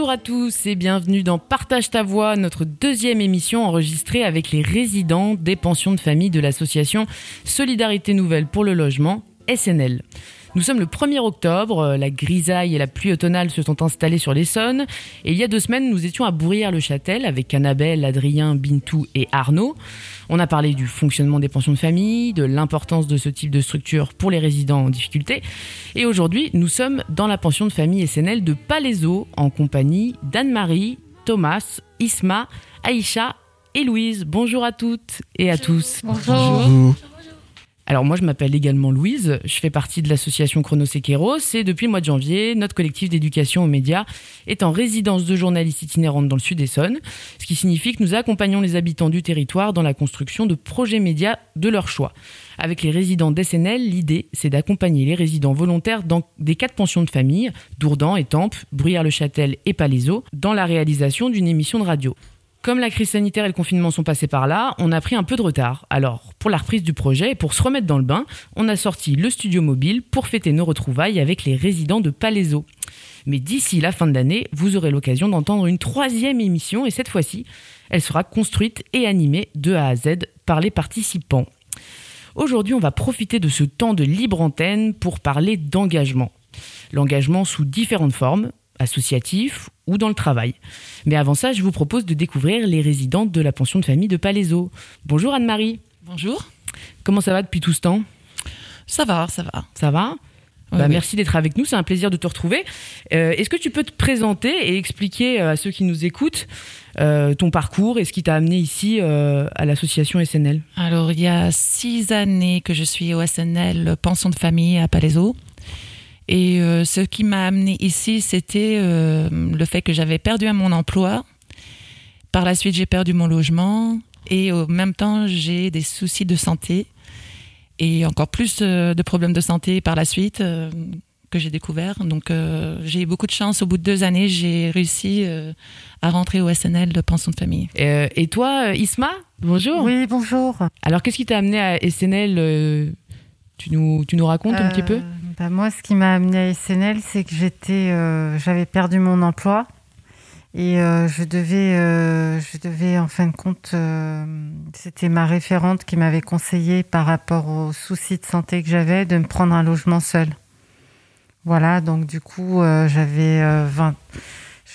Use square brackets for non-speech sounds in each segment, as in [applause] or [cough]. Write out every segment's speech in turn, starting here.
Bonjour à tous et bienvenue dans Partage ta voix, notre deuxième émission enregistrée avec les résidents des pensions de famille de l'association Solidarité Nouvelle pour le logement, SNL. Nous sommes le 1er octobre, la grisaille et la pluie automnale se sont installées sur l'Essonne et il y a deux semaines nous étions à Bourrières-le-Châtel avec Annabelle, Adrien, Bintou et Arnaud. On a parlé du fonctionnement des pensions de famille, de l'importance de ce type de structure pour les résidents en difficulté et aujourd'hui nous sommes dans la pension de famille SNL de Palaiso en compagnie d'Anne-Marie, Thomas, Isma, Aïcha et Louise. Bonjour à toutes et à tous. Bonjour. Alors moi je m'appelle également Louise, je fais partie de l'association Chronosequeros et depuis le mois de janvier, notre collectif d'éducation aux médias est en résidence de journalistes itinérantes dans le sud Essonne, ce qui signifie que nous accompagnons les habitants du territoire dans la construction de projets médias de leur choix. Avec les résidents d'SNL, l'idée c'est d'accompagner les résidents volontaires dans des quatre pensions de famille, Dourdan, Étampes, Bruyères-le-Châtel et Palaiso, dans la réalisation d'une émission de radio. Comme la crise sanitaire et le confinement sont passés par là, on a pris un peu de retard. Alors, pour la reprise du projet et pour se remettre dans le bain, on a sorti le studio mobile pour fêter nos retrouvailles avec les résidents de Palaiso. Mais d'ici la fin de l'année, vous aurez l'occasion d'entendre une troisième émission et cette fois-ci, elle sera construite et animée de A à Z par les participants. Aujourd'hui, on va profiter de ce temps de libre antenne pour parler d'engagement. L'engagement sous différentes formes, associatif ou dans le travail. Mais avant ça, je vous propose de découvrir les résidentes de la pension de famille de Palaiso. Bonjour Anne-Marie. Bonjour. Comment ça va depuis tout ce temps? Ça va, ça va. Ça va? Oui, Bah, oui. Merci d'être avec nous, c'est un plaisir de te retrouver. Euh, Est-ce que tu peux te présenter et expliquer à ceux qui nous écoutent euh, ton parcours et ce qui t'a amené ici euh, à l'association SNL Alors, il y a six années que je suis au SNL Pension de famille à Palaiso. Et euh, ce qui m'a amené ici, c'était euh, le fait que j'avais perdu mon emploi. Par la suite, j'ai perdu mon logement. Et au même temps, j'ai des soucis de santé. Et encore plus euh, de problèmes de santé par la suite euh, que j'ai découvert. Donc, euh, j'ai eu beaucoup de chance. Au bout de deux années, j'ai réussi euh, à rentrer au SNL de Pension de famille. Euh, Et toi, Isma? Bonjour. Oui, bonjour. Alors, qu'est-ce qui t'a amené à SNL euh, tu, nous, tu nous racontes un petit peu? Bah, Moi, ce qui m'a amené à SNL, c'est que j'étais, euh, j'avais perdu mon emploi et euh, je devais, euh, je devais, en fin de compte, c'était ma référente qui m'avait conseillé par rapport aux soucis de santé que j'avais de me prendre un logement seul. Voilà, donc du coup, j'avais euh, 20,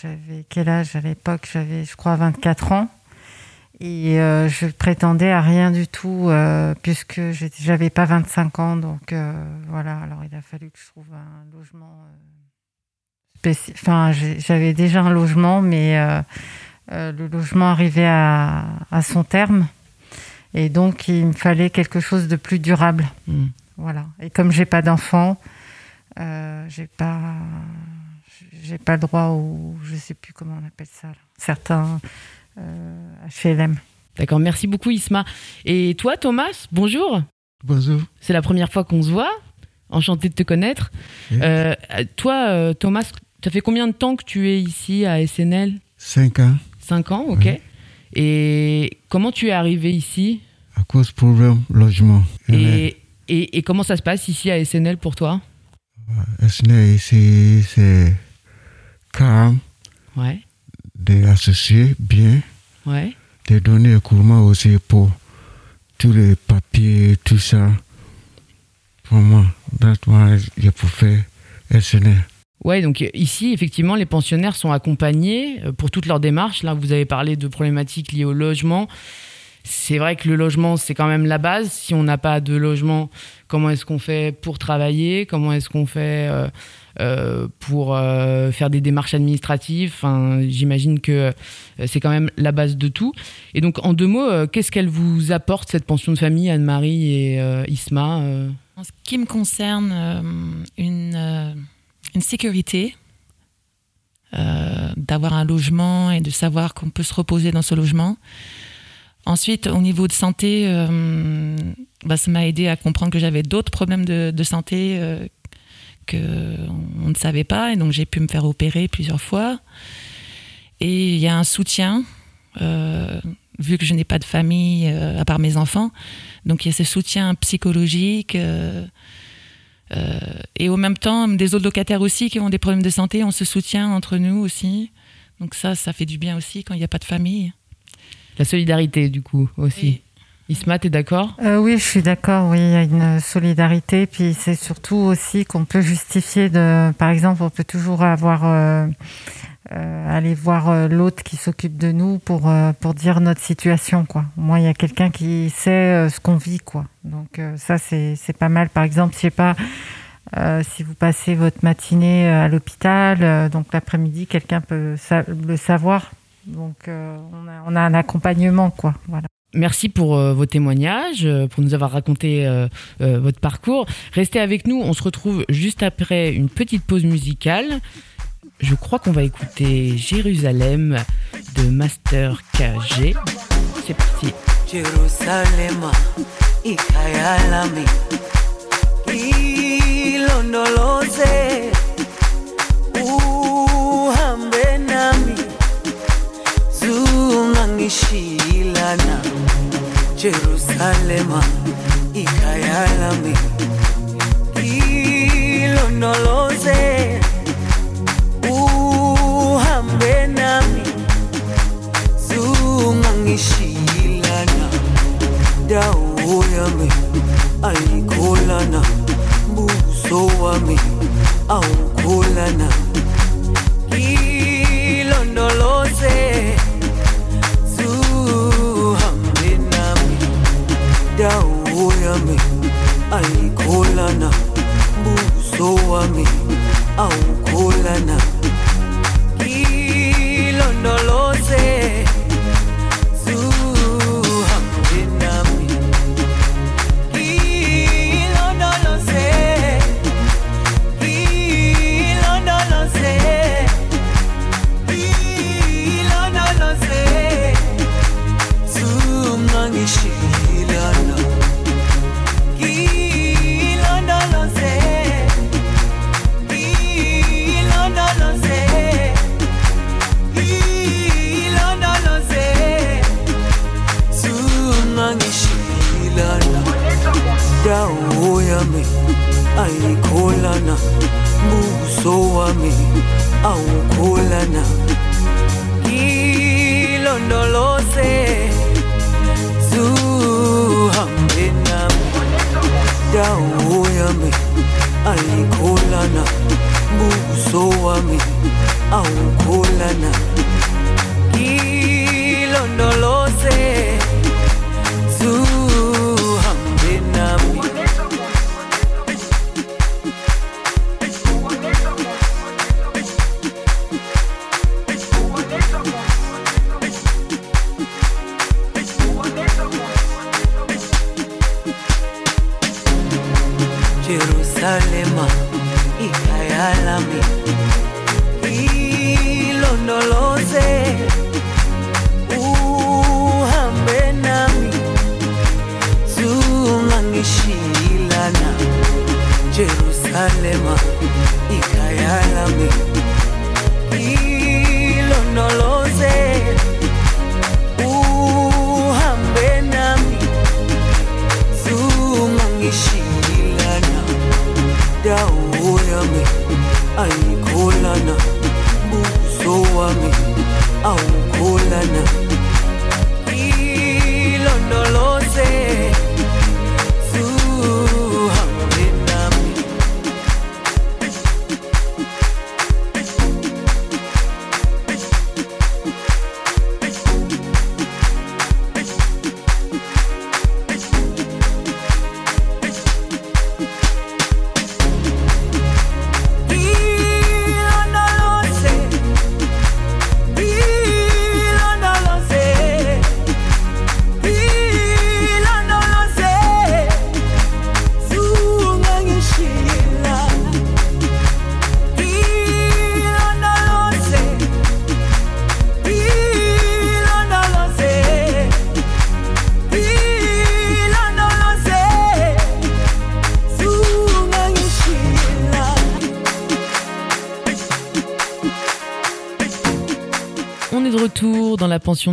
j'avais quel âge à l'époque? J'avais, je crois, 24 ans. Et euh, je prétendais à rien du tout, euh, puisque j'avais pas 25 ans. Donc euh, voilà, alors il a fallu que je trouve un logement. euh, spéci- Enfin, j'avais déjà un logement, mais euh, euh, le logement arrivait à, à son terme. Et donc, il me fallait quelque chose de plus durable. Hmm. Voilà. Et comme j'ai pas d'enfant, euh, j'ai pas, j'ai pas le droit au, je sais plus comment on appelle ça, là. certains HLM. D'accord, merci beaucoup Isma. Et toi Thomas, bonjour. Bonjour. C'est la première fois qu'on se voit. Enchanté de te connaître. Oui. Euh, toi euh, Thomas, ça fait combien de temps que tu es ici à SNL Cinq ans. Cinq ans, ok. Oui. Et comment tu es arrivé ici À cause problème logement. et, et, et comment ça se passe ici à SNL pour toi? SNE ici, c'est calme, Ouais, des associés bien, ouais. des données couramment aussi pour tous les papiers, tout ça. Pour moi, that's why je peux faire SNE. Ouais, donc euh, ici, effectivement, les pensionnaires sont accompagnés euh, pour toutes leurs démarches. Là, vous avez parlé de problématiques liées au logement. C'est vrai que le logement, c'est quand même la base. Si on n'a pas de logement, comment est-ce qu'on fait pour travailler? Comment est-ce qu'on fait euh, pour euh, faire des démarches administratives Enfin, J'imagine que euh, c'est quand même la base de tout. Et donc, en deux mots, euh, qu'est-ce qu'elle vous apporte, cette pension de famille, Anne-Marie et euh, Isma euh En ce qui me concerne, euh, une, euh, sécurité, euh, d'avoir un logement et de savoir qu'on peut se reposer dans ce logement. Ensuite, au niveau de santé, euh, bah, ça m'a aidé à comprendre que j'avais d'autres problèmes de, santé euh, que on ne savait pas, et donc j'ai pu me faire opérer plusieurs fois. Et il y a un soutien, euh, vu que je n'ai pas de famille euh, à part mes enfants, donc il y a ce soutien psychologique. euh, et au même temps, des autres locataires aussi qui ont des problèmes de santé, on se soutient entre nous aussi. Donc ça, ça fait du bien aussi quand il n'y a pas de famille. La solidarité, du coup, aussi. Isma, t'es d'accord? Euh, oui, je suis d'accord. Oui, il y a une solidarité. Puis c'est surtout aussi qu'on peut justifier de. Par exemple, on peut toujours avoir euh, euh, aller voir euh, l'autre qui s'occupe de nous pour euh, pour dire notre situation, quoi. Moins, il y a quelqu'un qui sait euh, ce qu'on vit, quoi. Donc ça, c'est pas mal. Par exemple, je sais pas. euh, si vous passez votre matinée à l'hôpital, euh, donc l'après-midi, quelqu'un peut le savoir. Donc euh, on, a, on a un accompagnement, quoi. Voilà. Merci pour euh, vos témoignages, euh, pour nous avoir raconté euh, votre parcours. Restez avec nous, on se retrouve juste après une petite pause musicale. Je crois qu'on va écouter Jérusalem de Master KG. C'est parti. Ilondoloze uhambe Jerusalema ikayalami, hilo nolo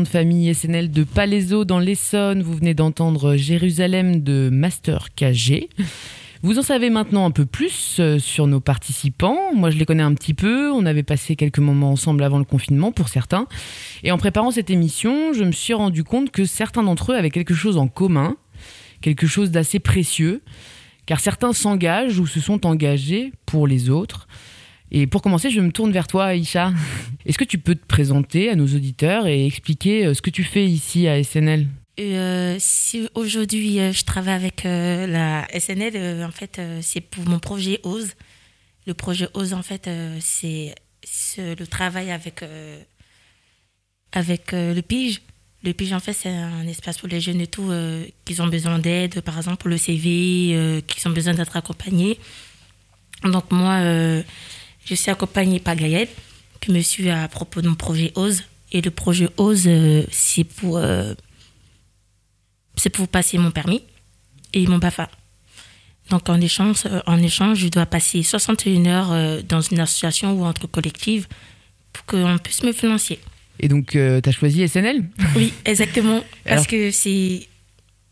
de famille SNL de Palaiseau dans l'Essonne. Vous venez d'entendre Jérusalem de Master KG. Vous en savez maintenant un peu plus euh, sur nos participants. Moi, je les connais un petit peu. On avait passé quelques moments ensemble avant le confinement pour certains. Et en préparant cette émission, je me suis rendu compte que certains d'entre eux avaient quelque chose en commun, quelque chose d'assez précieux, car certains s'engagent ou se sont engagés pour les autres. Et pour commencer, je me tourne vers toi, Aïcha. [laughs] Est-ce que tu peux te présenter à nos auditeurs et expliquer euh, ce que tu fais ici à SNL Euh, si aujourd'hui euh, je travaille avec euh, la SNL, euh, en fait, c'est pour mon projet OSE. Le projet OSE, en fait, c'est le travail avec, avec le PIGE. Le PIGE, en fait, c'est un espace pour les jeunes et tout, qui ont besoin d'aide, par exemple, pour le CV, qui ont besoin d'être accompagnés. Donc, moi, je suis accompagnée par Gaëlle, qui me suit à propos de mon projet OSE. Et le projet OSE, euh, c'est pour. euh, c'est pour passer mon permis et mon BAFA. Donc en échange, euh, en échange, je dois passer 61 heures euh, dans une association ou entre collectives pour qu'on puisse me financer. Et donc, tu as choisi SNL Oui, exactement. [laughs] Parce Alors- que c'est.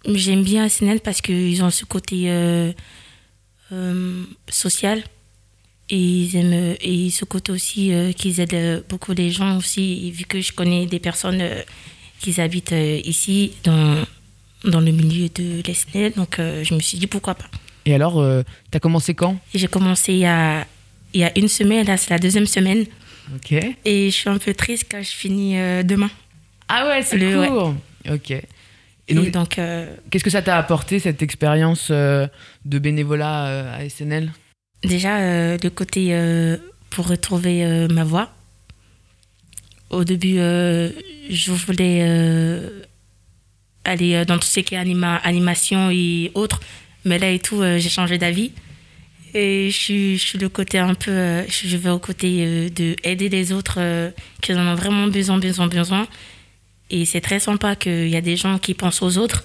J'aime bien SNL parce qu'ils ont ce côté euh, euh, social. Et ils aiment. Et ce côté aussi euh, qu'ils aident euh, beaucoup les gens aussi. Vu que je connais des personnes euh, qui habitent euh, ici, dans, dans le milieu de l'SNL. Donc je me suis dit pourquoi pas. Et alors, tu as commencé quand? J'ai commencé il y, a, il y a une semaine. Là, c'est la deuxième semaine. Ok. Et je suis un peu triste quand je finis demain. Ah ouais, c'est court. Ok. Et donc, donc. qu'est-ce que ça t'a apporté, cette expérience de bénévolat à SNL Déjà, euh, le côté euh, pour retrouver euh, ma voix. Au début, euh, je voulais aller dans tout ce qui est anima animation et autres. Mais là et tout, j'ai changé d'avis. Et je suis, le côté un peu. je vais au côté de aider les autres qui en ont vraiment besoin, besoin, besoin. Et c'est très sympa qu'il y a des gens qui pensent aux autres.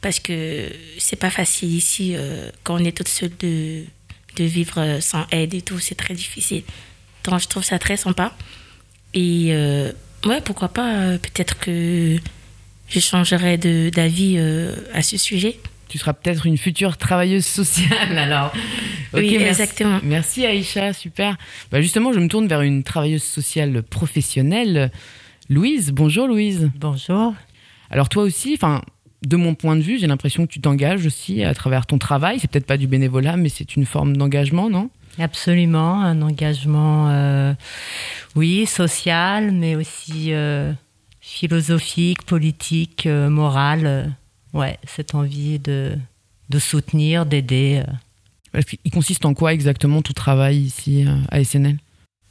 Parce que c'est pas facile ici, quand on est toute seule, de, de vivre euh, sans aide et tout. C'est très difficile. Donc je trouve ça très sympa. Et euh, ouais, pourquoi pas, euh, peut-être que je changerai de- d'avis euh, à ce sujet. Tu seras peut-être une future travailleuse sociale [laughs] alors. Oui, merci. exactement. Merci Aïcha, super. Bah justement, je me tourne vers une travailleuse sociale professionnelle. Louise, bonjour Louise. Bonjour. Alors toi aussi, enfin, de mon point de vue, j'ai l'impression que tu t'engages aussi à travers ton travail. C'est peut-être pas du bénévolat, mais c'est une forme d'engagement, non? Absolument, un engagement, euh, oui, social, mais aussi euh, philosophique, politique, euh, moral. ouais, cette envie de, de soutenir, d'aider. qu'il consiste en quoi exactement tout travail ici à SNL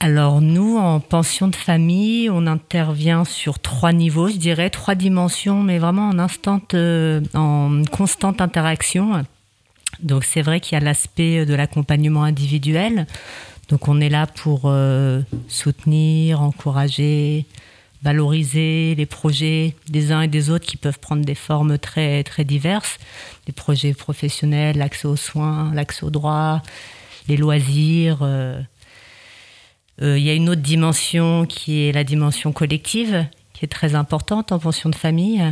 Alors nous, en pension de famille, on intervient sur trois niveaux, je dirais, trois dimensions, mais vraiment en instant, euh, en constante interaction. Donc c'est vrai qu'il y a l'aspect de l'accompagnement individuel. Donc on est là pour euh, soutenir, encourager, valoriser les projets des uns et des autres qui peuvent prendre des formes très très diverses, des projets professionnels, l'accès aux soins, l'accès aux droits, les loisirs. euh, euh, Il y a une autre dimension qui est la dimension collective, qui est très importante en pension de famille.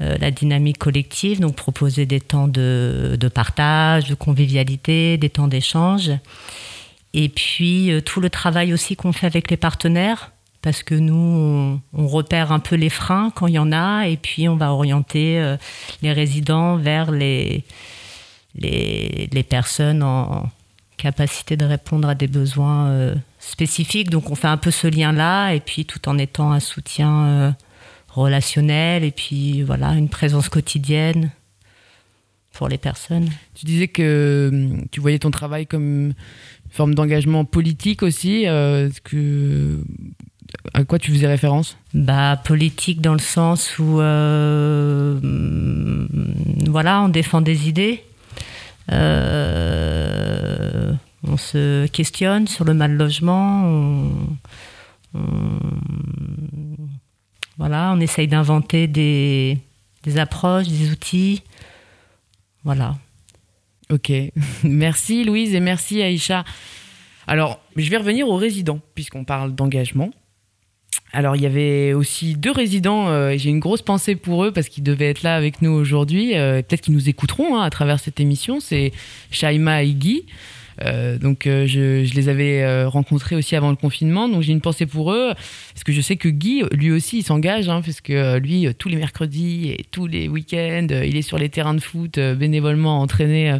Euh, la dynamique collective, donc proposer des temps de, partage, de convivialité, des temps d'échange. Et puis euh, tout le travail aussi qu'on fait avec les partenaires, parce que nous, on, repère un peu les freins quand il y en a, et puis on va orienter euh, les résidents vers les, les personnes en capacité de répondre à des besoins spécifiques. Donc on fait un peu ce lien-là, et puis tout en étant un soutien euh, relationnel, et puis voilà, une présence quotidienne pour les personnes. Tu disais que hum, tu voyais ton travail comme une forme d'engagement politique aussi. euh, est-ce que à quoi tu faisais référence? Bah, politique dans le sens où, euh, hum, voilà, on défend des idées. Euh, on se questionne sur le mal logement. On, voilà, on essaye d'inventer des, des approches, des outils. Voilà. Ok, [laughs] merci Louise et merci Aïcha. Alors, je vais revenir aux résidents, puisqu'on parle d'engagement. Alors, il y avait aussi deux résidents, euh, et j'ai une grosse pensée pour eux parce qu'ils devaient être là avec nous aujourd'hui. euh, Peut-être qu'ils nous écouteront hein, à travers cette émission. C'est Shaima et Guy. Euh, donc, euh, je, les avais euh, rencontrés aussi avant le confinement. Donc, j'ai une pensée pour eux parce que je sais que Guy, lui aussi, il s'engage hein, parce que lui, tous les mercredis et tous les week-ends, il est sur les terrains de foot bénévolement à entraîner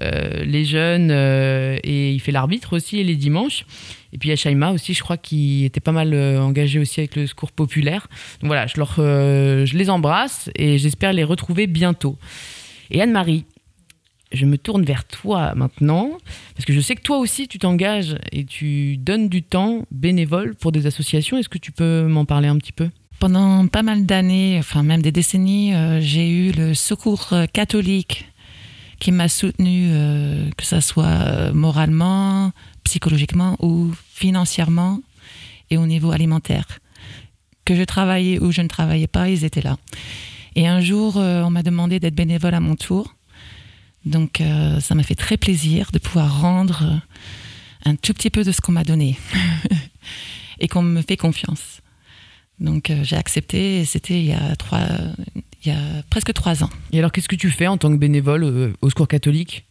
euh, les jeunes et il fait l'arbitre aussi les dimanches. Et puis il y a Shaima aussi, je crois, qui était pas mal engagé aussi avec le secours populaire. Donc voilà, je, leur, je les embrasse et j'espère les retrouver bientôt. Et Anne-Marie, je me tourne vers toi maintenant, parce que je sais que toi aussi tu t'engages et tu donnes du temps bénévole pour des associations. Est-ce que tu peux m'en parler un petit peu? Pendant pas mal d'années, enfin même des décennies, euh, j'ai eu le secours euh, catholique qui m'a soutenu, euh, que ce soit moralement, psychologiquement ou financièrement et au niveau alimentaire. Que je travaillais ou je ne travaillais pas, ils étaient là. Et un jour, on m'a demandé d'être bénévole à mon tour. Donc euh, ça m'a fait très plaisir de pouvoir rendre euh, un tout petit peu de ce qu'on m'a donné [laughs] et qu'on me fait confiance. Donc euh, j'ai accepté et c'était il y a trois, il y a presque trois ans. Et alors qu'est-ce que tu fais en tant que bénévole euh, au secours catholique?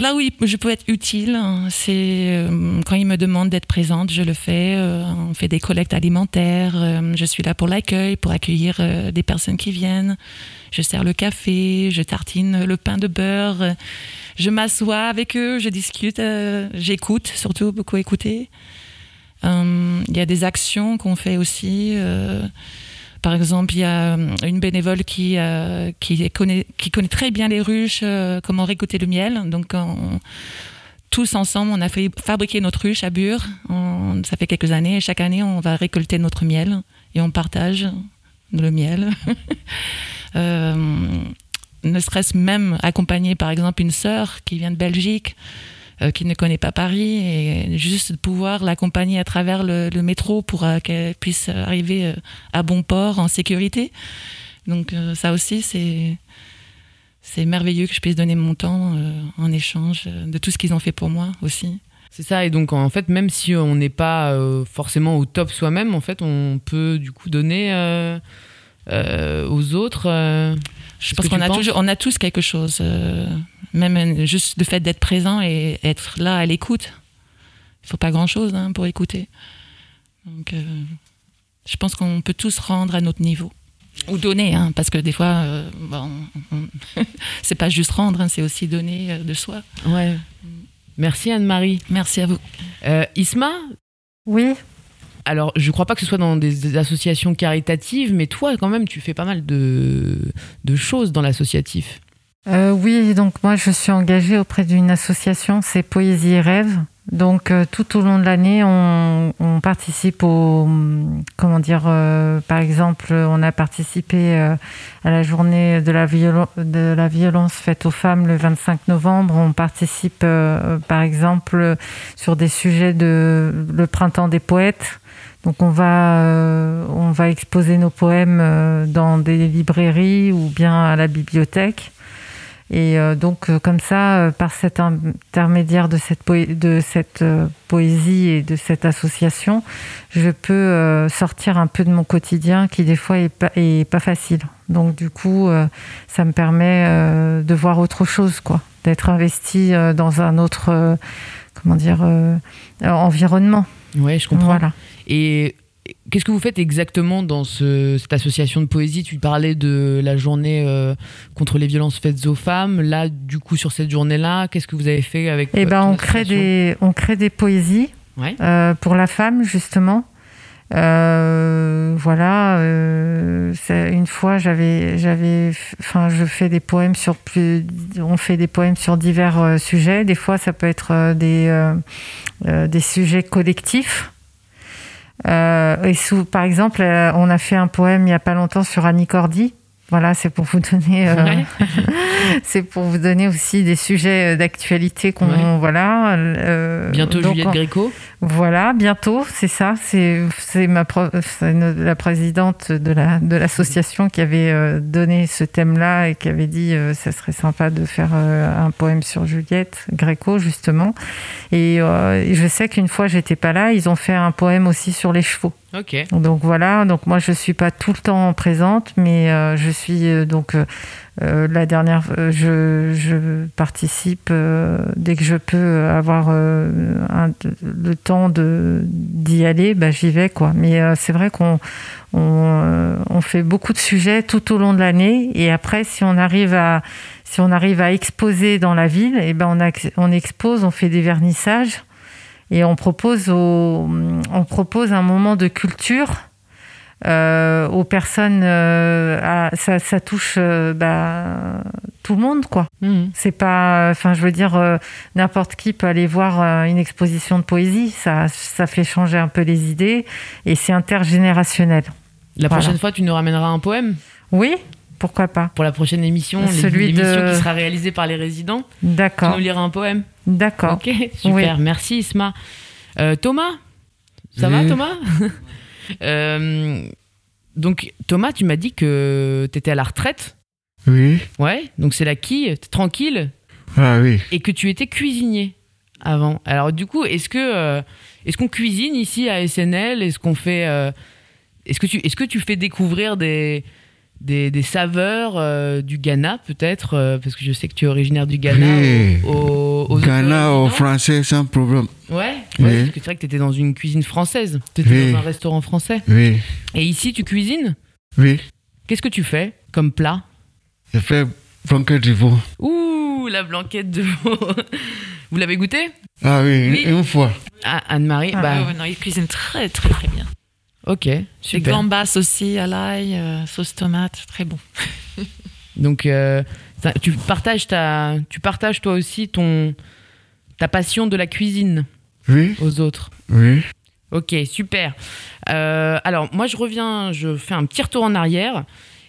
Là où je peux être utile, hein, c'est euh, quand ils me demandent d'être présente, je le fais. Euh, on fait des collectes alimentaires. euh, je suis là pour l'accueil, pour accueillir des personnes qui viennent. Je sers le café, je tartine le pain de beurre. je m'assois avec eux, je discute, j'écoute, surtout beaucoup écouter. Il y a des actions qu'on fait aussi. Par exemple, il y a euh, une bénévole qui, euh, qui, connaît, qui connaît très bien les ruches, euh, comment récolter le miel. Donc, on- tous ensemble, on a fait fabriquer notre ruche à Bure. Ça fait quelques années. Chaque année, on va récolter notre miel et on partage le miel. [laughs] Ne serait-ce même accompagner, par exemple, une sœur qui vient de Belgique qui ne connaît pas Paris et juste de pouvoir l'accompagner à travers le, métro pour euh, qu'elle puisse arriver euh, à bon port en sécurité. Donc euh, ça aussi, c'est c'est merveilleux que je puisse donner mon temps euh, en échange euh, de tout ce qu'ils ont fait pour moi aussi. C'est ça, et donc en fait, même si on n'est pas euh, forcément au top soi-même, en fait, on peut du coup donner euh, euh, aux autres. euh, Je pense qu'on a toujours, on a tous quelque chose, euh, même euh, juste le fait d'être présent et être là à l'écoute. Il faut pas grand-chose hein, pour écouter. Donc, euh, je pense qu'on peut tous rendre à notre niveau. Ou donner, hein, parce que des fois, euh, bon, on- [laughs] c'est pas juste rendre, hein, c'est aussi donner euh, de soi. Ouais. Merci Anne-Marie. Merci à vous. Euh, Isma, Oui, alors je crois pas que ce soit dans des, associations caritatives, mais toi quand même, tu fais pas mal de, choses dans l'associatif. Euh, oui, donc moi je suis engagée auprès d'une association, c'est Poésie et Rêve. Donc euh, tout au long de l'année, on, participe au, comment dire, euh, par exemple, on a participé à la journée de la, violence faite aux femmes le 25 novembre. On participe, par exemple, sur des sujets de le printemps des poètes. Donc on va, euh, on va exposer nos poèmes euh, dans des librairies ou bien à la bibliothèque. Et euh, donc, comme ça, par cet intermédiaire de cette, poé- de cette poésie et de cette association, je peux sortir un peu de mon quotidien qui, des fois, est pas, est pas facile. Donc, du coup, ça me permet de voir autre chose, quoi. D'être investi dans un autre, comment dire, environnement. Ouais, je comprends. Voilà. Et qu'est-ce que vous faites exactement dans ce- cette association de poésie? Tu parlais de la journée euh, contre les violences faites aux femmes. Là, du coup, sur cette journée-là, qu'est-ce que vous avez fait avec Eh votre ben, on crée des, on crée des poésies Ouais. euh, pour la femme justement. Euh, voilà. euh, une fois, j'avais, j'avais, enfin, je fais des poèmes sur plus, on fait des poèmes sur divers euh, sujets. Des fois, ça peut être euh, des, euh, euh, des sujets collectifs. Euh, et sous, par exemple, euh, on a fait un poème il y a pas longtemps sur Annie Cordy. Voilà, c'est pour vous donner, euh, Ouais. [laughs] [laughs] c'est pour vous donner aussi des sujets euh, d'actualité qu'on, voilà. euh, Bientôt donc, Juliette Gréco. voilà, bientôt, c'est ça. C'est c'est ma la présidente de la de l'association qui avait euh, donné ce thème-là et qui avait dit euh, ça serait sympa de faire euh, un poème sur Juliette Gréco justement. Et, je sais qu'une fois, j'étais pas là, ils ont fait un poème aussi sur les chevaux. Ok. Donc voilà, donc moi je suis pas tout le temps présente, mais euh, je suis euh, donc euh, euh, la dernière, euh, je, je participe euh, dès que je peux avoir euh, un- le temps d'y aller, bah, j'y vais quoi. Mais euh, c'est vrai qu'on on, euh, on fait beaucoup de sujets tout au long de l'année, et après si on arrive à si on arrive à exposer dans la ville, et ben on, on expose, on fait des vernissages. Et on propose, au- on propose un moment de culture euh, aux personnes. euh, à- ça, ça touche euh, bah, tout le monde, quoi. Mhm. C'est pas, enfin, je veux dire, euh, n'importe qui peut aller voir euh, une exposition de poésie. Ça, ça fait changer un peu les idées et c'est intergénérationnel. La Voilà. prochaine fois, tu nous ramèneras un poème Oui, pourquoi pas. pour la prochaine émission, Celui l'émission de- qui sera réalisée par les résidents. Tu D'accord, nous liras un poème. d'accord. Ok, super. Merci Isma. Euh, Thomas, ça va. Thomas? [laughs] Euh, Donc Thomas, tu m'as dit que tu étais à la retraite. Oui. Ouais, donc c'est la quille, t'es tranquille, Ah oui. et que tu étais cuisinier avant. Alors du coup, est-ce que euh, est-ce qu'on cuisine ici à SNL Est-ce qu'on fait euh, est-ce que tu est-ce que tu fais découvrir des des, des saveurs euh, du Ghana peut-être euh, parce que je sais que tu es originaire du Ghana Oui. aux, aux Ghana au résidents. français sans problème. Ouais, Oui. parce que c'est vrai que tu étais dans une cuisine française. Tu étais Oui. dans un restaurant français. Oui. Et ici, tu cuisines Oui. Qu'est-ce que tu fais comme plat Je fais blanquette de veau. Ouh, la blanquette de veau. [laughs] Vous l'avez goûté Ah oui, Oui. une, fois. Ah, Anne-Marie Ah, bah, Ah ouais, non, il cuisine très très très bien. Ok, super. gambas aussi à l'ail, euh, sauce tomate, très bon. [laughs] Donc, euh, tu partages ta, tu partages toi aussi ton, ta passion de la cuisine Oui. aux autres. Oui. Ok, super. Euh, alors, moi, je reviens, je fais un petit retour en arrière.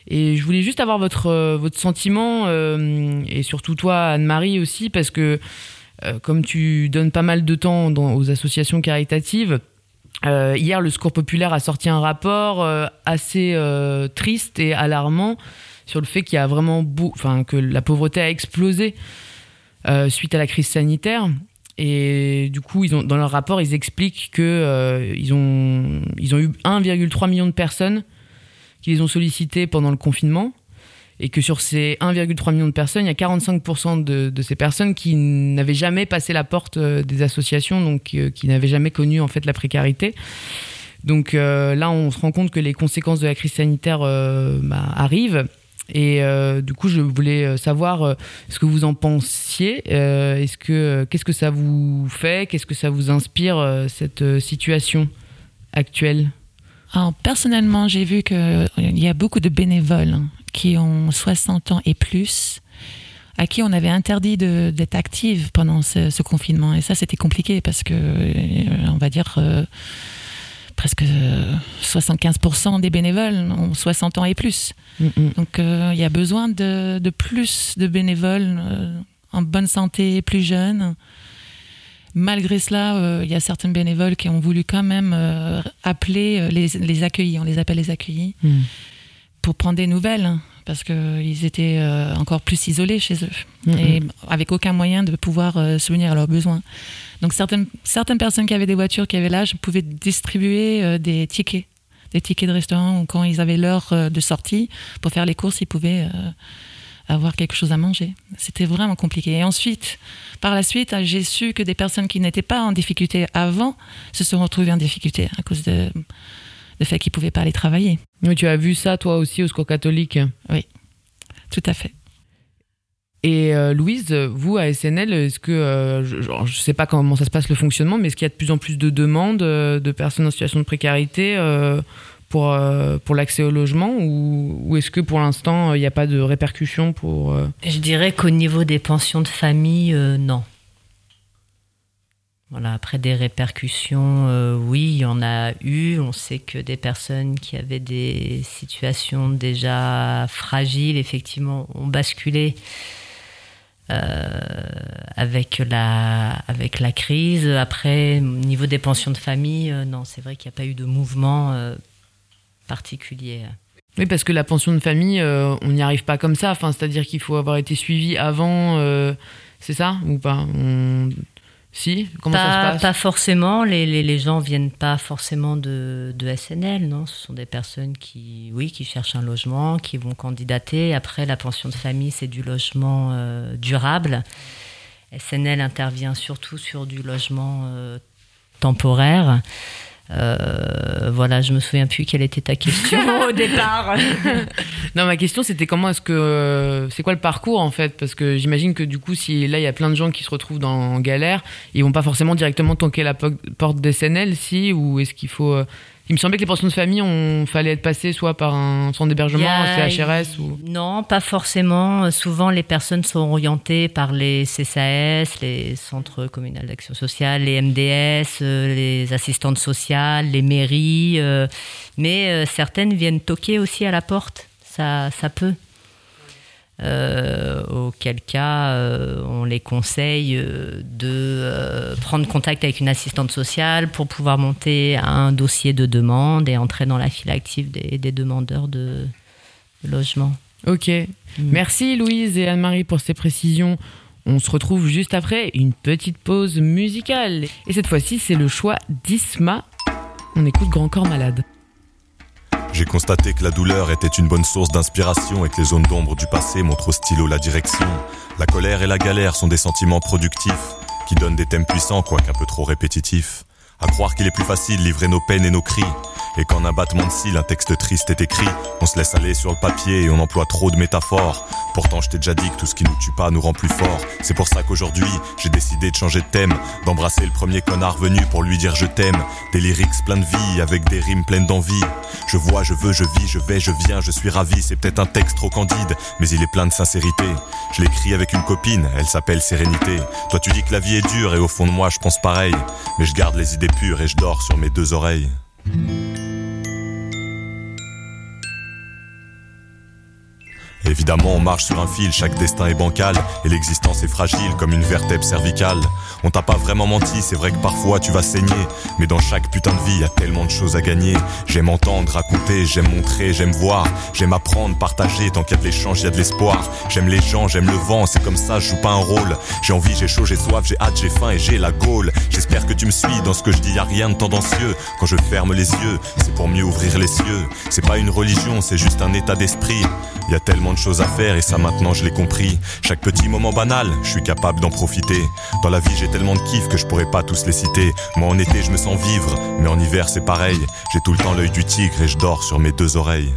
Et je voulais juste avoir votre, euh, votre sentiment, euh, et surtout toi, Anne-Marie aussi, parce que euh, comme tu donnes pas mal de temps dans- aux associations caritatives, euh, hier, le Secours Populaire a sorti un rapport assez triste et alarmant sur le fait qu'il y a vraiment enfin, que la pauvreté a explosé suite à la crise sanitaire. Et du coup, ils ont, dans leur rapport, ils expliquent que euh, ils, ont, ils ont eu 1,3 million de personnes qui les ont sollicitées pendant le confinement. Et que sur ces 1,3 million de personnes, il y a 45% de, ces personnes qui n'avaient jamais passé la porte euh, des associations, donc euh, qui n'avaient jamais connu en fait la précarité. Donc euh, là, on se rend compte que les conséquences de la crise sanitaire bah, arrivent. Et euh, du coup, je voulais euh, savoir euh, ce que vous en pensiez. Est-ce que qu'est-ce que ça vous fait? Qu'est-ce que ça vous inspire cette situation actuelle? Alors, personnellement, j'ai vu qu'il y a beaucoup de bénévoles qui ont 60 ans et plus, à qui on avait interdit d'être actifs pendant ce, ce confinement. Et ça, c'était compliqué parce que, on va dire, presque euh, 75% des bénévoles ont 60 ans et plus. Donc, euh, il y a besoin de, de plus de bénévoles euh, en bonne santé, plus jeunes. Malgré cela, euh, il y a certains bénévoles qui ont voulu quand même euh, appeler euh, les, les accueillis, on les appelle les accueillis, Mm. pour prendre des nouvelles, parce qu'ils étaient euh, encore plus isolés chez eux, Mhm. et avec aucun moyen de pouvoir euh, subvenir à leurs besoins. Donc certaines, certaines personnes qui avaient des voitures, qui avaient l'âge, pouvaient distribuer euh, des tickets, des tickets de restaurant, ou quand ils avaient l'heure de sortie, pour faire les courses, ils pouvaient avoir quelque chose à manger. C'était vraiment compliqué. Et ensuite, par la suite, j'ai su que des personnes qui n'étaient pas en difficulté avant se sont retrouvées en difficulté à cause de, du fait qu'ils ne pouvaient pas aller travailler. Oui, tu as vu ça toi aussi au Secours catholique. Tout à fait. Et euh, Louise, vous à SNL, est-ce que euh, je, genre, je sais pas comment ça se passe le fonctionnement, mais est-ce qu'il y a de plus en plus de demandes euh, de personnes en situation de précarité euh, pour euh, pour l'accès au logement ou, ou est-ce que pour l'instant euh, il n'y a pas de répercussions pour euh, Je dirais qu'au niveau des pensions de famille, euh, non. Après des répercussions, euh, oui, il y en a eu. On sait que des personnes qui avaient des situations déjà fragiles, effectivement, ont basculé euh, avec, la, crise. Après, au niveau des pensions de famille, euh, non, c'est vrai qu'il n'y a pas eu de mouvement particulier. Oui, parce que la pension de famille, on n'y arrive pas comme ça. Enfin, c'est-à-dire qu'il faut avoir été suivi avant, c'est ça ou pas? Si Comment ça se pas, passe pas forcément, les, les, les gens viennent pas forcément de, de SNL, non. Ce sont des personnes qui, oui, qui cherchent un logement, qui vont candidater. Après, la pension de famille, c'est du logement euh, durable. SNL intervient surtout sur du logement euh, temporaire. Euh, voilà, je me souviens plus quelle était ta question [laughs] au départ. [laughs] Non, ma question c'était comment est-ce que euh, c'est quoi le parcours en fait? Parce que j'imagine que du coup, si là il y a plein de gens qui se retrouvent dans en galère, ils vont pas forcément directement toquer la po- porte d'SNL, si? Ou est-ce qu'il faut euh, Il me semblait que les pensions de famille, on fallait être passé soit par un centre d'hébergement, un CHRS ou. Non, pas forcément. Souvent, les personnes sont orientées par les CSAS, les centres communaux d'action sociale, les MDS, euh, les assistantes sociales, les mairies. euh, mais euh, certaines viennent toquer aussi à la porte. Ça, ça peut. Euh, auquel cas, euh, on les conseille euh, de prendre contact avec une assistante sociale pour pouvoir monter un dossier de demande et entrer dans la file active des, des demandeurs de, de logement. Ok. Merci Louise et Anne-Marie pour ces précisions. On se retrouve juste après une petite pause musicale. Et cette fois-ci, c'est le choix d'Isma. On écoute Grand Corps Malade. J'ai constaté que la douleur était une bonne source d'inspiration et que les zones d'ombre du passé montrent au stylo la direction. La colère et la galère sont des sentiments productifs qui donnent des thèmes puissants, quoique un peu trop répétitifs. À croire qu'il est plus facile livrer nos peines et nos cris. Et qu'en un battement de cils, un texte triste est écrit, on se laisse aller sur le papier et on emploie trop de métaphores. Pourtant, je t'ai déjà dit que tout ce qui nous tue pas nous rend plus forts. C'est pour ça qu'aujourd'hui, j'ai décidé de changer de thème, d'embrasser le premier connard venu pour lui dire je t'aime. Des lyrics pleins de vie, avec des rimes pleines d'envie. Je vois, je veux, je vis, je vais, je viens, je suis ravi. C'est peut-être un texte trop candide, mais il est plein de sincérité. Je l'écris avec une copine, elle s'appelle Sérénité. Toi, tu dis que la vie est dure et au fond de moi, je pense pareil. Mais je garde les idées pures et je dors sur mes deux oreilles. Évidemment, on marche sur un fil, chaque destin est bancal, et l'existence est fragile comme une vertèbre cervicale. On t'a pas vraiment menti, c'est vrai que parfois tu vas saigner, mais dans chaque putain de vie, y a tellement de choses à gagner. J'aime entendre, raconter, j'aime montrer, j'aime voir, j'aime apprendre, partager, tant qu'il y a de l'échange, y a de l'espoir. J'aime les gens, j'aime le vent, c'est comme ça, je joue pas un rôle. J'ai envie, j'ai chaud, j'ai soif, j'ai hâte, j'ai faim et j'ai la gaule. J'espère que tu me suis dans ce que je dis, y a rien de tendancieux. Quand je ferme les yeux, c'est pour mieux ouvrir les cieux. C'est pas une religion, c'est juste un état d'esprit. Y a tellement de choses à faire et ça maintenant je l'ai compris. Chaque petit moment banal, je suis capable d'en profiter. Dans la vie j'ai tellement de kiff que je pourrais pas tous les citer. Moi en été je me sens vivre, mais en hiver c'est pareil. J'ai tout le temps l'œil du tigre et je dors sur mes deux oreilles.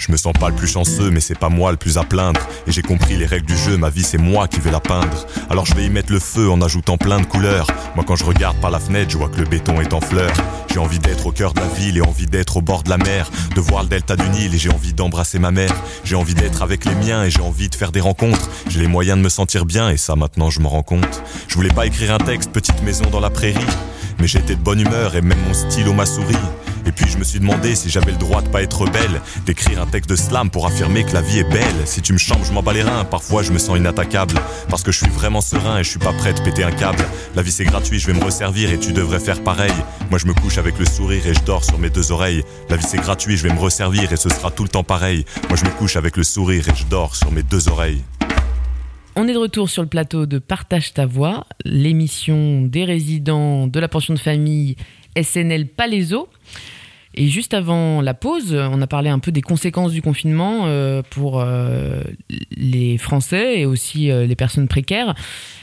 Je me sens pas le plus chanceux, mais c'est pas moi le plus à plaindre. Et j'ai compris les règles du jeu, ma vie c'est moi qui vais la peindre. Alors je vais y mettre le feu en ajoutant plein de couleurs. Moi quand je regarde par la fenêtre, je vois que le béton est en fleurs. J'ai envie d'être au cœur de la ville et envie d'être au bord de la mer. De voir le delta du Nil et j'ai envie d'embrasser ma mère. J'ai envie d'être avec les miens et j'ai envie de faire des rencontres. J'ai les moyens de me sentir bien et ça maintenant je m'en rends compte. Je voulais pas écrire un texte, petite maison dans la prairie. Mais j'étais de bonne humeur et même mon stylo m'a souri. Et puis je me suis demandé si j'avais le droit de pas être rebelle, d'écrire un texte de slam pour affirmer que la vie est belle. Si tu me chambres, je m'en bats les reins, parfois je me sens inattaquable. Parce que je suis vraiment serein et je suis pas prêt de péter un câble. La vie c'est gratuit, je vais me resservir et tu devrais faire pareil. Moi je me couche avec le sourire et je dors sur mes deux oreilles. La vie c'est gratuit, je vais me resservir et ce sera tout le temps pareil. Moi je me couche avec le sourire et je dors sur mes deux oreilles. On est de retour sur le plateau de Partage ta voix, l'émission des résidents de la pension de famille SNL Palaiso. Et juste avant la pause, on a parlé un peu des conséquences du confinement euh, pour euh, les Français et aussi euh, les personnes précaires.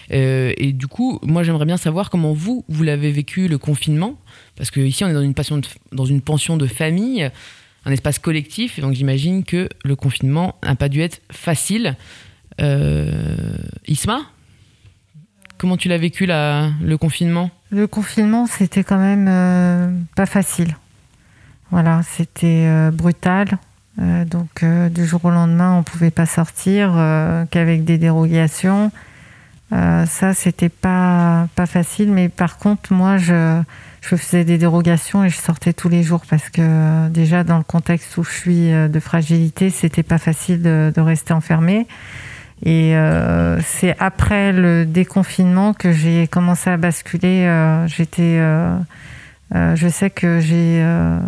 Et du coup, moi j'aimerais bien savoir comment vous, vous l'avez vécu le confinement. Parce que ici on est dans une, pension de famille, un espace collectif. Donc j'imagine que le confinement n'a pas dû être facile. Isma Comment tu l'as vécu le confinement? Le confinement, c'était quand même euh, pas facile. Voilà, c'était euh, brutal. Euh, donc, du jour au lendemain, on pouvait pas sortir qu'avec des dérogations. Ça, c'était pas facile. Mais par contre, moi, je je faisais des dérogations et je sortais tous les jours parce que déjà dans le contexte où je suis de fragilité, c'était pas facile de, de rester enfermé. Et euh, c'est après le déconfinement que j'ai commencé à basculer. euh, J'étais, euh, euh, je sais que j'ai, euh,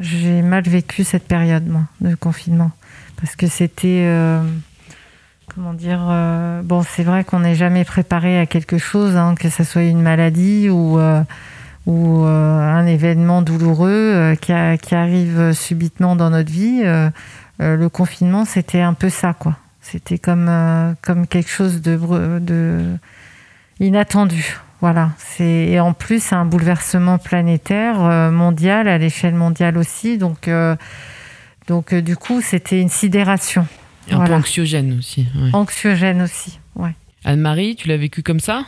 j'ai mal vécu cette période moi de confinement parce que c'était, comment dire Bon, c'est vrai qu'on n'est jamais préparé à quelque chose, hein, que ce soit une maladie ou, ou un événement douloureux qui, a- qui arrive subitement dans notre vie. Le confinement, c'était un peu ça, quoi. C'était comme, euh, comme quelque chose de, de inattendu. Voilà. C'est et en plus c'est un bouleversement planétaire, euh, mondial, à l'échelle mondiale aussi. Donc, euh, donc euh, du coup, c'était une sidération. Un peu anxiogène aussi. ouais. Anxiogène aussi. Ouais. Anne-Marie, tu l'as vécu comme ça?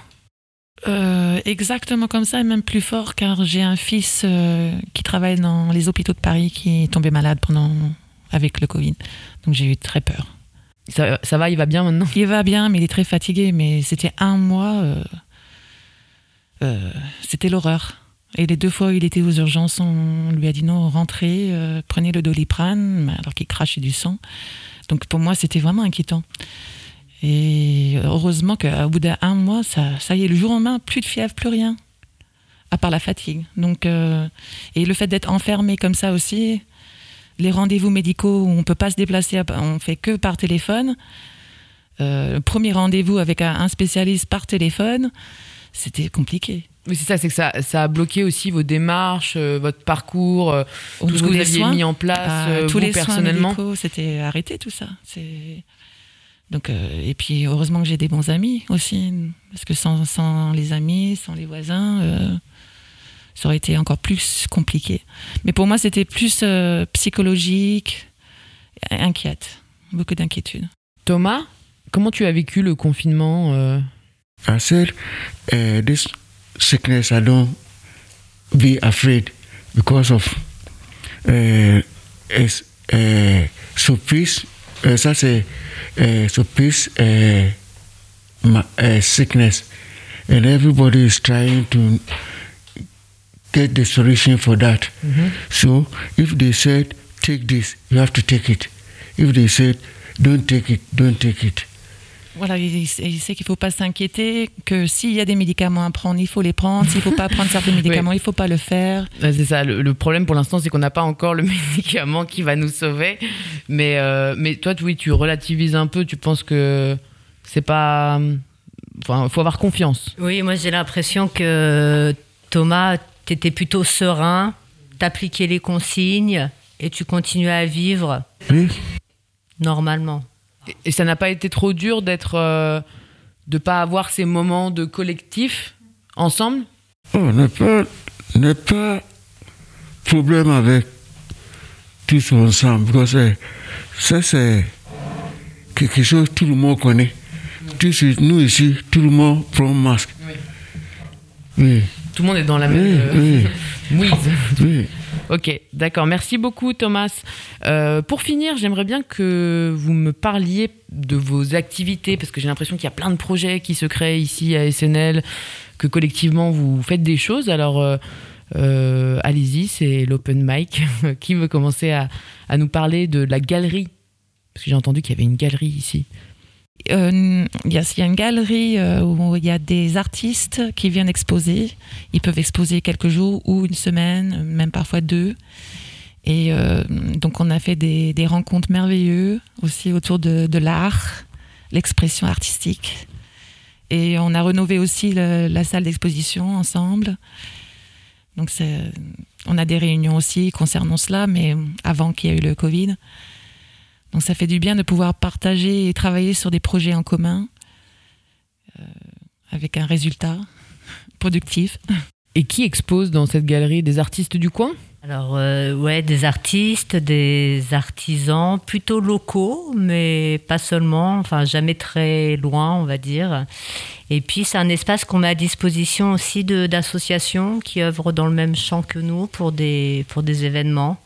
Euh, exactement comme ça, et même plus fort, car j'ai un fils euh, qui travaille dans les hôpitaux de Paris qui est tombé malade pendant avec le Covid. Donc j'ai eu très peur. Ça, va, il va bien maintenant? Il va bien, mais il est très fatigué. Mais c'était un mois, euh, euh, c'était l'horreur. Et les deux fois où il était aux urgences, on lui a dit non, rentrez, euh, prenez le doliprane, alors qu'il crachait du sang. Donc pour moi, c'était vraiment inquiétant. Et heureusement qu'au bout d'un mois, ça, ça y est, le jour au lendemain, plus de fièvre, plus rien, à part la fatigue. Donc, et le fait d'être enfermé comme ça aussi, les rendez-vous médicaux où on peut pas se déplacer, on fait que par téléphone. Euh, le premier rendez-vous avec un, spécialiste par téléphone, c'était compliqué. Oui, c'est ça, c'est que ça, ça a bloqué aussi vos démarches, euh, votre parcours, euh, tout ce que vous aviez soins, mis en place, Ah, euh, tous vous les personnellement. c'était arrêté tout ça. Donc et puis heureusement que j'ai des bons amis aussi, parce que sans, sans les amis, sans les voisins, ça aurait été encore plus compliqué. Mais pour moi, c'était plus euh, psychologique, inquiète, beaucoup d'inquiétude. Thomas, comment tu as vécu le confinement euh, I said, uh, this sickness, I don't be afraid because of uh, it's, uh, so peace, uh, such a uh, peace uh, ma- uh, sickness, and everybody is trying to get the solution for that. So if they said take this, you have to take it. If they said don't take it, don't take it. Voilà, il, sait qu'il ne faut pas s'inquiéter, que s'il y a des médicaments à prendre, il faut les prendre. S'il ne faut pas prendre certains [laughs] médicaments, il ne faut pas le faire. C'est ça, le, le problème pour l'instant, c'est qu'on n'a pas encore le [laughs] médicament qui va nous sauver. Mais, euh, mais toi, tu- oui, tu relativises un peu, tu penses que c'est pas. Enfin, faut avoir confiance. Oui, moi j'ai l'impression que Thomas, tu étais plutôt serein, t'appliquais les consignes et tu continuais à vivre Oui. normalement. Et- Et ça n'a pas été trop dur d'être. euh, de pas avoir ces moments de collectif ensemble? Oh, n'est pas, n'est pas problème avec tous ensemble, parce que ça c'est quelque chose que tout le monde connaît. Tous, nous ici, tout le monde prend masque. Oui, Tout le monde est dans la même. [laughs] [laughs] oui. Ok, d'accord. Merci beaucoup, Thomas. Euh, pour finir, j'aimerais bien que vous me parliez de vos activités, parce que j'ai l'impression qu'il y a plein de projets qui se créent ici à SNL, que collectivement vous faites des choses. Alors, euh, euh, allez-y, c'est l'open mic. [laughs] qui veut commencer à, à nous parler de la galerie? Parce que j'ai entendu qu'il y avait une galerie ici. Euh, Il y, a, une galerie euh, où il y a des artistes qui viennent exposer. Ils peuvent exposer quelques jours ou une semaine, même parfois deux. Et euh, donc on a fait des, rencontres merveilleuses aussi autour de, l'art, l'expression artistique. Et on a rénové aussi la salle d'exposition ensemble. Donc on a des réunions aussi concernant cela, mais avant qu'il y ait eu le Covid. Donc ça fait du bien de pouvoir partager et travailler sur des projets en commun euh, avec un résultat [laughs] productif. Et qui expose dans cette galerie Des artistes du coin? Alors, euh, ouais, des artistes, des artisans plutôt locaux, mais pas seulement, enfin jamais très loin, on va dire. Et puis, c'est un espace qu'on met à disposition aussi de- d'associations qui œuvrent dans le même champ que nous pour des, pour des événements.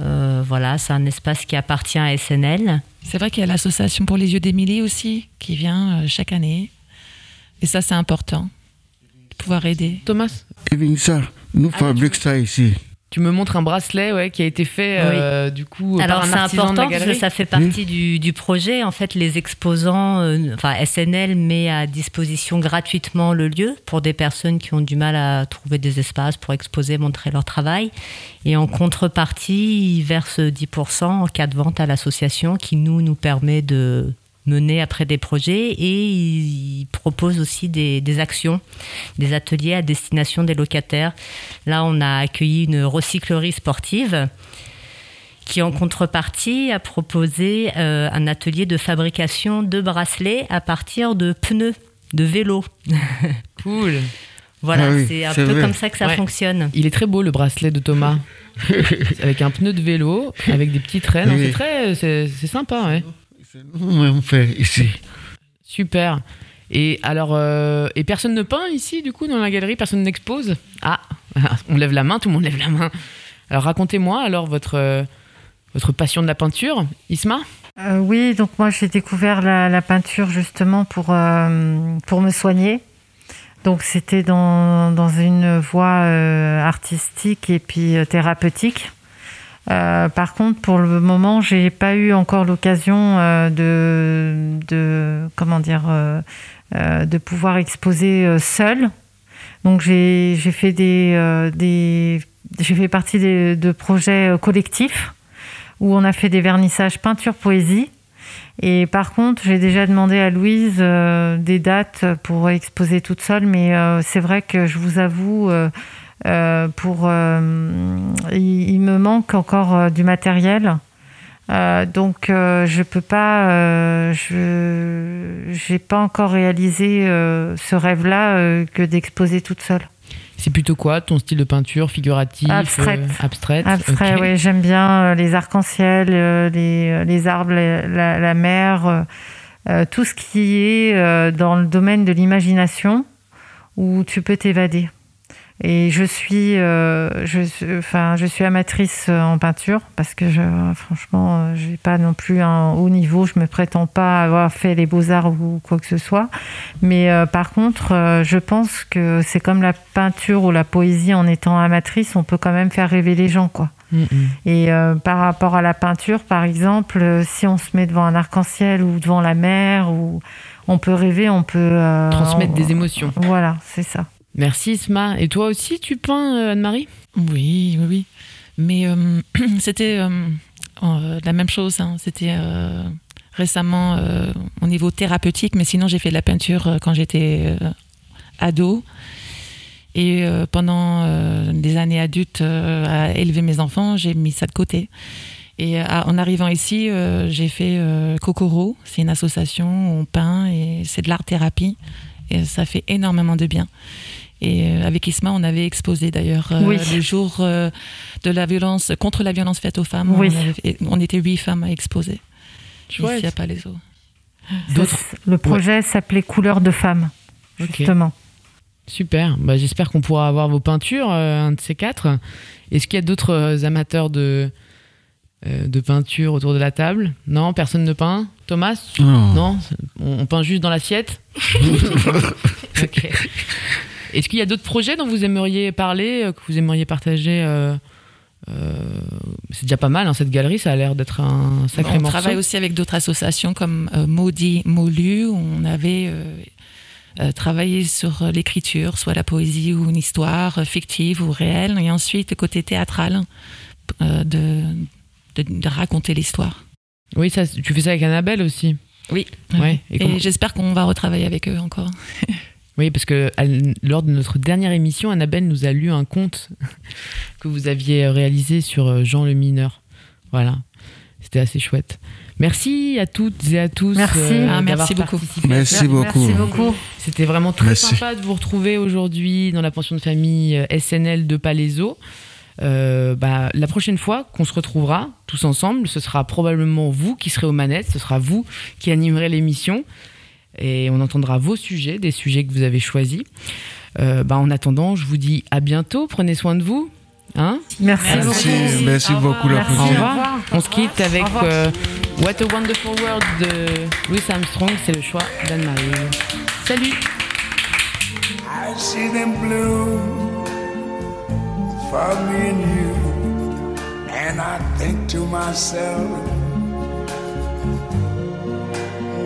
Euh, voilà, c'est un espace qui appartient à SNL. C'est vrai qu'il y a l'association pour les yeux d'Émilie aussi qui vient euh, chaque année. Et ça, c'est important de pouvoir aider. Thomas? Nous fabriquons ça ici. Tu me montres un bracelet ouais, qui a été fait Oui. euh, du coup Alors par un c'est artisan de important la parce que galerie. ça fait partie du, du projet. En fait, les exposants, euh, enfin SNL met à disposition gratuitement le lieu pour des personnes qui ont du mal à trouver des espaces pour exposer, montrer leur travail. Et en contrepartie, ils versent 10% en cas de vente à l'association qui nous nous permet de mener après des projets et il, il propose aussi des, des actions, des ateliers à destination des locataires. Là, on a accueilli une recyclerie sportive qui, en contrepartie, a proposé euh, un atelier de fabrication de bracelets à partir de pneus de vélo. [laughs] Cool. Voilà, Ah oui, c'est un peu vrai. comme ça que ça Ouais. fonctionne. Il est très beau le bracelet de Thomas. [laughs] avec un pneu de vélo, avec des petites traînes. Oui. C'est très, c'est c'est sympa, ouais. Nous-mêmes fait ici. Super. Et alors, euh, et personne ne peint ici, du coup, dans la galerie? Personne n'expose? Ah, [laughs] on lève la main, tout le monde lève la main. Alors, racontez-moi alors votre, euh, votre passion de la peinture, Isma? Euh, oui, donc moi j'ai découvert la, la peinture justement pour, euh, pour me soigner. Donc c'était dans, dans une voie euh, artistique et puis thérapeutique. Euh, par contre, pour le moment, j'ai pas eu encore l'occasion euh, de, comment dire euh, de pouvoir exposer seule. Donc j'ai fait des, des j'ai fait partie de projets collectifs où on a fait des vernissages peinture poésie. Et par contre, j'ai déjà demandé à Louise des dates pour exposer toute seule, mais c'est vrai que je vous avoue, pour euh, il, il me manque encore euh, du matériel. Euh, donc euh, je peux pas, euh, je j'ai pas encore réalisé euh, ce rêve-là euh, que d'exposer toute seule. C'est plutôt quoi ton style de peinture Figuratif Abstraite. euh, abstraite Abstrait, oui, j'aime bien euh, les arcs-en-ciel, euh, les, les arbres, la, la- mer, euh, euh, tout ce qui est euh, dans le domaine de l'imagination où tu peux t'évader. Et je suis, euh, je, suis- enfin, je suis amatrice euh, en peinture parce que je, franchement, euh, j'ai pas non plus un haut niveau. Je me prétends pas avoir fait les beaux arts ou quoi que ce soit. Mais euh, par contre, euh, je pense que c'est comme la peinture ou la poésie. En étant amatrice, on peut quand même faire rêver les gens, quoi. Mm, mm. Et euh, par rapport à la peinture, par exemple, euh, si on se met devant un arc-en-ciel ou devant la mer, ou on peut rêver, on peut euh, Transmettre on- des émotions. Voilà, c'est ça. Merci Isma. Et toi aussi, tu peins, euh, Anne-Marie? Oui, oui, oui. Mais euh, [clears throat] c'était euh, la même chose. hein. C'était récemment au niveau thérapeutique, mais sinon j'ai fait de la peinture quand j'étais ado. Et pendant des années adultes à élever mes enfants, j'ai mis ça de côté. Et en arrivant ici, j'ai fait Kokoro. C'est une association où on peint et c'est de l'art-thérapie. Et ça fait énormément de bien. Et euh, avec Isma, on avait exposé d'ailleurs euh, Oui. le jour euh, de la violence, contre la violence faite aux femmes. Oui. On, avait fait- on était huit femmes à exposer. Chouette. Ici à Palaiso. Le projet s'appelait Couleur de femme, Ok. justement. Super. Bah, J'espère qu'on pourra avoir vos peintures, euh, un de ces quatre. Est-ce qu'il y a d'autres euh, amateurs de, euh, de peinture autour de la table? Non, personne ne peint? Thomas? Oh. Non? On, on peint juste dans l'assiette? [laughs] Ok. Est-ce qu'il y a d'autres projets dont vous aimeriez parler, euh, que vous aimeriez partager euh, euh, C'est déjà pas mal, hein, cette galerie, ça a l'air d'être un sacré on morceau. travaille aussi avec d'autres associations comme euh, Maudit Molu. où On avait euh, travaillé sur l'écriture, soit la poésie ou une histoire fictive ou réelle. Et ensuite, le côté théâtral de, de, de raconter l'histoire. Oui, ça, tu fais ça avec Annabelle aussi? Oui. Ouais. Et Et, comment- j'espère qu'on va retravailler avec eux encore. [laughs] Oui, parce que lors de notre dernière émission, Annabelle nous a lu un conte [laughs] que vous aviez réalisé sur euh, Jean le Mineur. Voilà, c'était assez chouette. Merci à toutes et à tous. euh, Merci. Ah, merci d'avoir beaucoup. participé. Merci beaucoup. Merci beaucoup. C'était vraiment très Merci. sympa de vous retrouver aujourd'hui dans la pension de famille euh, SNL de Palaiso. Euh, bah, la prochaine fois qu'on se retrouvera tous ensemble, ce sera probablement vous qui serez aux manettes, ce sera vous qui animerez l'émission et on entendra vos sujets, des sujets que vous avez choisis. Euh, bah, en attendant, je vous dis à bientôt, prenez soin de vous. Hein Merci, Merci, beaucoup. merci beaucoup la. Au prochaine. revoir. On se quitte avec euh, What a Wonderful World de Louis Armstrong, c'est le choix d'Anne-Marie. Salut I see them blue for me and you, and I think to myself,